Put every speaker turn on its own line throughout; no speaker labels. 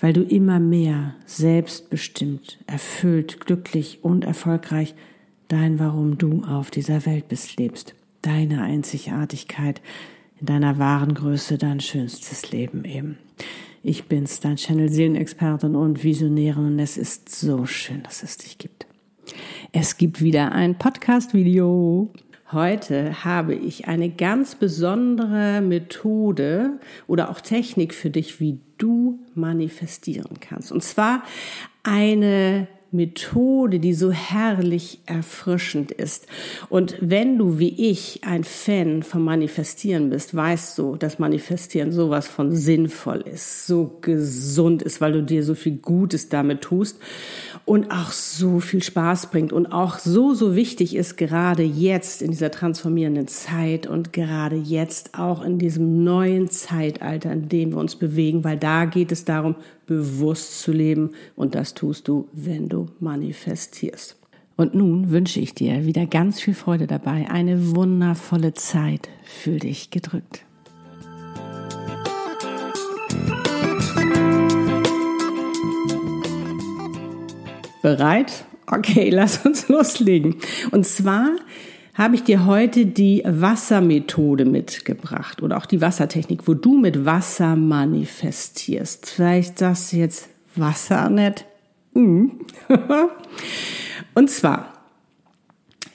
weil du immer mehr selbstbestimmt, erfüllt, glücklich und erfolgreich dein Warum du auf dieser Welt bist lebst, deine Einzigartigkeit in deiner wahren Größe, dein schönstes Leben eben. Ich bin's, dein Channel Seelenexpertin und Visionärin und es ist so schön, dass es dich gibt. Es gibt wieder ein Podcast-Video. Heute habe ich eine ganz besondere Methode oder auch Technik für dich, wie du manifestieren kannst. Und zwar eine Methode, die so herrlich erfrischend ist. Und wenn du wie ich ein Fan vom Manifestieren bist, weißt du, dass Manifestieren sowas von sinnvoll ist, so gesund ist, weil du dir so viel Gutes damit tust und auch so viel Spaß bringt und auch so, so wichtig ist, gerade jetzt in dieser transformierenden Zeit und gerade jetzt auch in diesem neuen Zeitalter, in dem wir uns bewegen, weil da geht es darum, bewusst zu leben und das tust du, wenn du manifestierst. Und nun wünsche ich dir wieder ganz viel Freude dabei, eine wundervolle Zeit. Fühl dich gedrückt. Bereit? Okay, lass uns loslegen. Und zwar habe ich dir heute die Wassermethode mitgebracht oder auch die Wassertechnik, wo du mit Wasser manifestierst. Vielleicht du jetzt Wasser nicht. Mhm. Und zwar,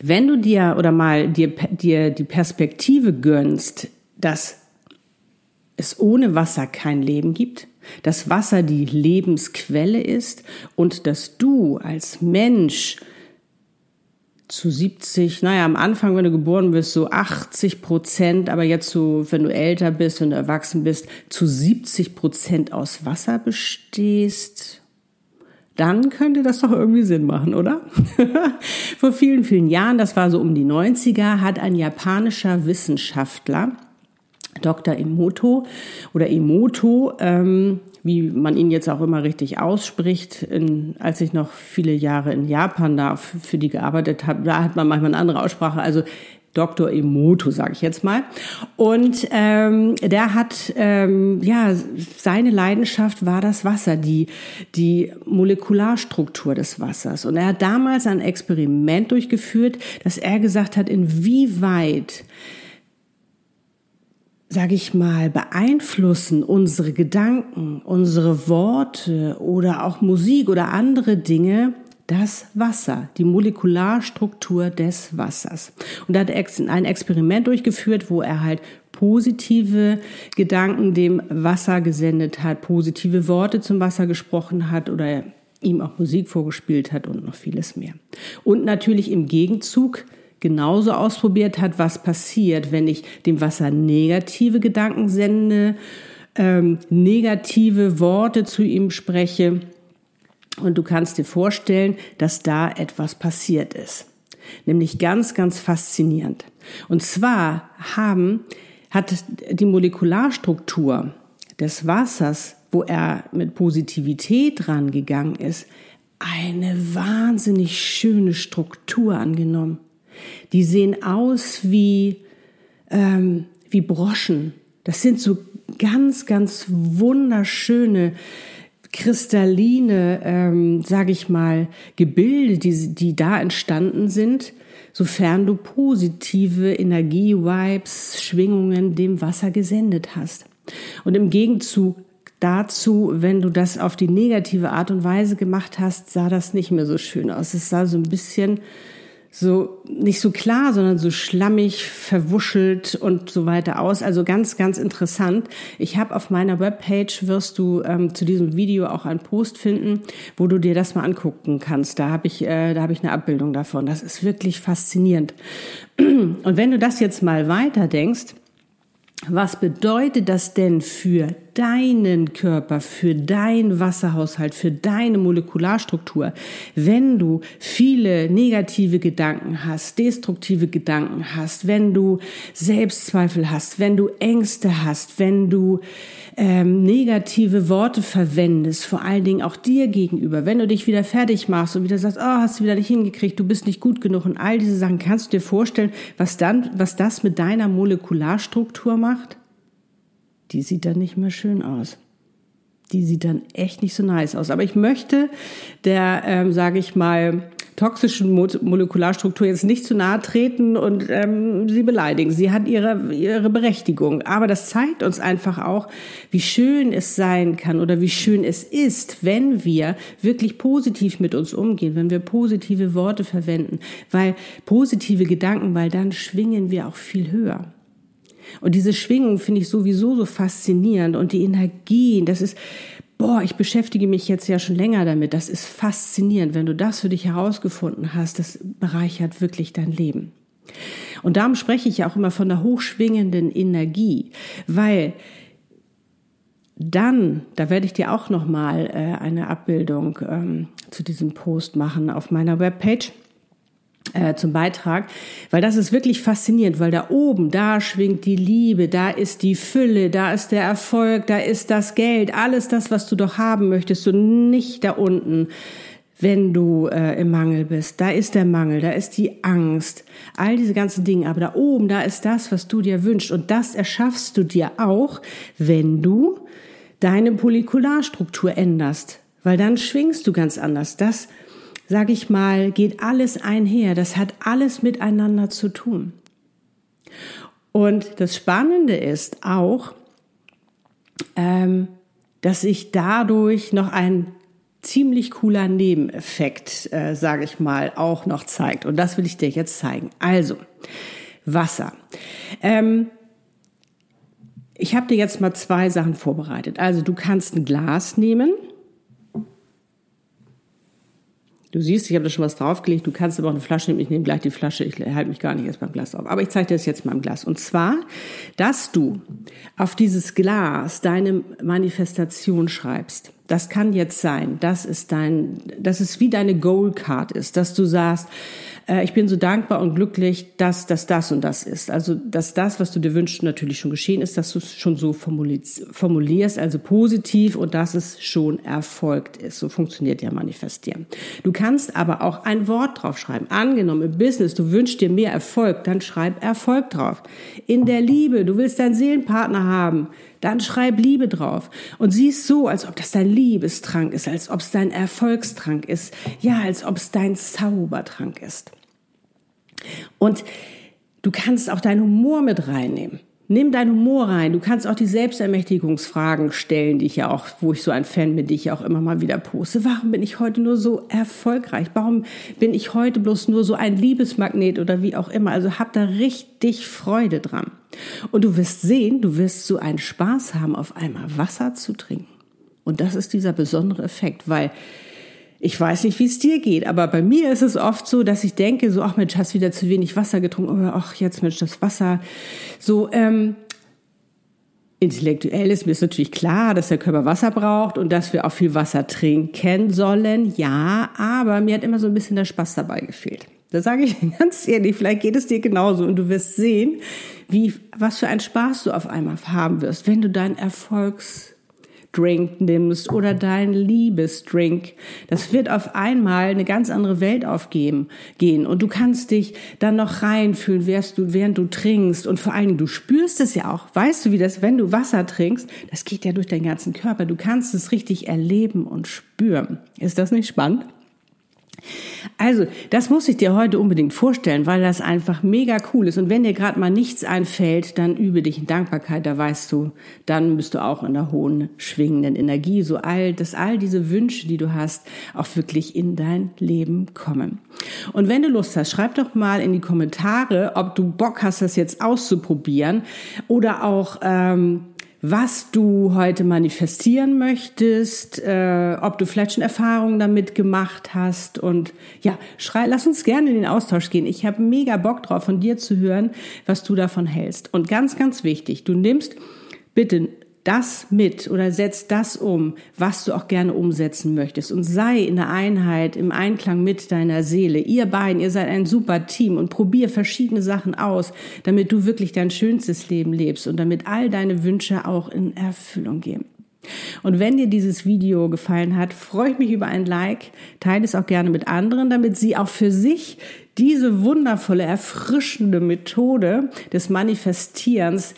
wenn du dir oder mal dir, dir die Perspektive gönnst, dass es ohne Wasser kein Leben gibt, dass Wasser die Lebensquelle ist und dass du als Mensch zu 70, naja, am Anfang, wenn du geboren bist, so 80 Prozent, aber jetzt so, wenn du älter bist, wenn du erwachsen bist, zu 70 Prozent aus Wasser bestehst, dann könnte das doch irgendwie Sinn machen, oder? Vor vielen, vielen Jahren, das war so um die 90er, hat ein japanischer Wissenschaftler, Dr. Emoto oder Emoto, ähm, wie man ihn jetzt auch immer richtig ausspricht. In, als ich noch viele Jahre in Japan da für die gearbeitet habe, da hat man manchmal eine andere Aussprache. Also Dr. Emoto, sage ich jetzt mal. Und ähm, der hat, ähm, ja, seine Leidenschaft war das Wasser, die, die Molekularstruktur des Wassers. Und er hat damals ein Experiment durchgeführt, dass er gesagt hat, inwieweit sage ich mal, beeinflussen unsere Gedanken, unsere Worte oder auch Musik oder andere Dinge das Wasser, die Molekularstruktur des Wassers. Und da hat er ein Experiment durchgeführt, wo er halt positive Gedanken dem Wasser gesendet hat, positive Worte zum Wasser gesprochen hat oder ihm auch Musik vorgespielt hat und noch vieles mehr. Und natürlich im Gegenzug genauso ausprobiert hat, was passiert, wenn ich dem Wasser negative Gedanken sende, ähm, negative Worte zu ihm spreche. Und du kannst dir vorstellen, dass da etwas passiert ist. Nämlich ganz, ganz faszinierend. Und zwar haben, hat die Molekularstruktur des Wassers, wo er mit Positivität rangegangen ist, eine wahnsinnig schöne Struktur angenommen. Die sehen aus wie, ähm, wie Broschen. Das sind so ganz, ganz wunderschöne, kristalline, ähm, sage ich mal, Gebilde, die, die da entstanden sind, sofern du positive Energie-Vibes, Schwingungen dem Wasser gesendet hast. Und im Gegenzug dazu, wenn du das auf die negative Art und Weise gemacht hast, sah das nicht mehr so schön aus. Es sah so ein bisschen so nicht so klar, sondern so schlammig, verwuschelt und so weiter aus. Also ganz, ganz interessant. Ich habe auf meiner Webpage wirst du ähm, zu diesem Video auch einen Post finden, wo du dir das mal angucken kannst. Da habe ich, äh, da habe ich eine Abbildung davon. Das ist wirklich faszinierend. Und wenn du das jetzt mal weiter denkst, was bedeutet das denn für deinen Körper, für deinen Wasserhaushalt, für deine Molekularstruktur. Wenn du viele negative Gedanken hast, destruktive Gedanken hast, wenn du Selbstzweifel hast, wenn du Ängste hast, wenn du ähm, negative Worte verwendest, vor allen Dingen auch dir gegenüber, wenn du dich wieder fertig machst und wieder sagst, oh, hast du wieder nicht hingekriegt, du bist nicht gut genug und all diese Sachen, kannst du dir vorstellen, was dann, was das mit deiner Molekularstruktur macht? Die sieht dann nicht mehr schön aus die sieht dann echt nicht so nice aus. Aber ich möchte der, ähm, sage ich mal, toxischen Mo Molekularstruktur jetzt nicht zu nahe treten und ähm, sie beleidigen. Sie hat ihre, ihre Berechtigung. Aber das zeigt uns einfach auch, wie schön es sein kann oder wie schön es ist, wenn wir wirklich positiv mit uns umgehen, wenn wir positive Worte verwenden, weil positive Gedanken, weil dann schwingen wir auch viel höher. Und diese Schwingung finde ich sowieso so faszinierend und die Energien, das ist, boah, ich beschäftige mich jetzt ja schon länger damit. Das ist faszinierend. Wenn du das für dich herausgefunden hast, das bereichert wirklich dein Leben. Und darum spreche ich ja auch immer von der hochschwingenden Energie, weil dann, da werde ich dir auch noch mal äh, eine Abbildung ähm, zu diesem Post machen auf meiner Webpage äh, zum Beitrag, weil das ist wirklich faszinierend, weil da oben, da schwingt die Liebe, da ist die Fülle, da ist der Erfolg, da ist das Geld, alles das, was du doch haben möchtest und nicht da unten, wenn du äh, im Mangel bist. Da ist der Mangel, da ist die Angst, all diese ganzen Dinge, aber da oben, da ist das, was du dir wünschst und das erschaffst du dir auch, wenn du deine Polikularstruktur änderst, weil dann schwingst du ganz anders. Das sage ich mal, geht alles einher. Das hat alles miteinander zu tun. Und das Spannende ist auch, ähm, dass sich dadurch noch ein ziemlich cooler Nebeneffekt, äh, sage ich mal, auch noch zeigt. Und das will ich dir jetzt zeigen. Also, Wasser. Ähm, ich habe dir jetzt mal zwei Sachen vorbereitet. Also du kannst ein Glas nehmen Du siehst, ich habe da schon was draufgelegt. Du kannst aber auch eine Flasche nehmen. Ich nehme gleich die Flasche. Ich halte mich gar nicht erst beim Glas auf. Aber ich zeige dir das jetzt mal im Glas. Und zwar, dass du auf dieses Glas deine Manifestation schreibst. Das kann jetzt sein. Das ist dein, das ist wie deine Goal Card ist, dass du sagst, äh, ich bin so dankbar und glücklich, dass das das und das ist. Also, dass das, was du dir wünschst, natürlich schon geschehen ist, dass du es schon so formulierst, also positiv und dass es schon erfolgt ist. So funktioniert ja Manifestieren. Du kannst aber auch ein Wort draufschreiben. Angenommen im Business, du wünschst dir mehr Erfolg, dann schreib Erfolg drauf. In der Liebe, du willst deinen Seelenpartner haben, dann schreib Liebe drauf. Und siehst so, als ob das dein Liebestrank ist, als ob es dein Erfolgstrank ist, ja, als ob es dein Zaubertrank ist. Und du kannst auch deinen Humor mit reinnehmen. Nimm deinen Humor rein. Du kannst auch die Selbstermächtigungsfragen stellen, die ich ja auch, wo ich so ein Fan bin, die ich auch immer mal wieder poste. Warum bin ich heute nur so erfolgreich? Warum bin ich heute bloß nur so ein Liebesmagnet oder wie auch immer? Also hab da richtig Freude dran. Und du wirst sehen, du wirst so einen Spaß haben, auf einmal Wasser zu trinken. Und das ist dieser besondere Effekt, weil ich weiß nicht, wie es dir geht, aber bei mir ist es oft so, dass ich denke, so, ach Mensch, hast wieder zu wenig Wasser getrunken, oder ach jetzt Mensch, das Wasser. So, ähm, intellektuell ist mir ist natürlich klar, dass der Körper Wasser braucht und dass wir auch viel Wasser trinken sollen, ja, aber mir hat immer so ein bisschen der Spaß dabei gefehlt. Da sage ich ganz ehrlich, vielleicht geht es dir genauso und du wirst sehen, wie, was für einen Spaß du auf einmal haben wirst, wenn du deinen Erfolgs Drink nimmst oder dein Liebesdrink. Das wird auf einmal eine ganz andere Welt aufgeben, gehen. Und du kannst dich dann noch reinfühlen, während du, während du trinkst. Und vor allen Dingen, du spürst es ja auch. Weißt du, wie das, wenn du Wasser trinkst, das geht ja durch deinen ganzen Körper. Du kannst es richtig erleben und spüren. Ist das nicht spannend? Also, das muss ich dir heute unbedingt vorstellen, weil das einfach mega cool ist. Und wenn dir gerade mal nichts einfällt, dann übe dich in Dankbarkeit, da weißt du, dann bist du auch in der hohen schwingenden Energie, so all, dass all diese Wünsche, die du hast, auch wirklich in dein Leben kommen. Und wenn du Lust hast, schreib doch mal in die Kommentare, ob du Bock hast, das jetzt auszuprobieren oder auch, ähm, was du heute manifestieren möchtest, äh, ob du vielleicht schon Erfahrungen damit gemacht hast und ja, schrei, lass uns gerne in den Austausch gehen. Ich habe mega Bock drauf, von dir zu hören, was du davon hältst. Und ganz, ganz wichtig, du nimmst bitte das mit oder setz das um, was du auch gerne umsetzen möchtest und sei in der Einheit, im Einklang mit deiner Seele. Ihr beiden, ihr seid ein super Team und probier verschiedene Sachen aus, damit du wirklich dein schönstes Leben lebst und damit all deine Wünsche auch in Erfüllung gehen. Und wenn dir dieses Video gefallen hat, freue ich mich über ein Like. Teile es auch gerne mit anderen, damit sie auch für sich diese wundervolle, erfrischende Methode des Manifestierens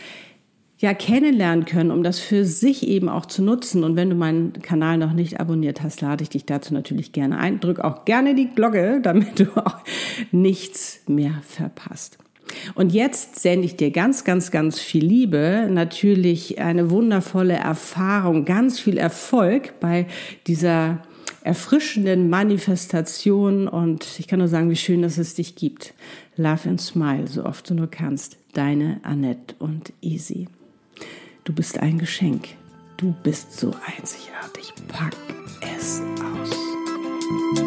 ja kennenlernen können, um das für sich eben auch zu nutzen. Und wenn du meinen Kanal noch nicht abonniert hast, lade ich dich dazu natürlich gerne ein. Drück auch gerne die Glocke, damit du auch nichts mehr verpasst. Und jetzt sende ich dir ganz, ganz, ganz viel Liebe, natürlich eine wundervolle Erfahrung, ganz viel Erfolg bei dieser erfrischenden Manifestation und ich kann nur sagen, wie schön, dass es dich gibt. Love and Smile, so oft du nur kannst. Deine Annette und Easy. Du bist ein Geschenk. Du bist so einzigartig. Pack es aus.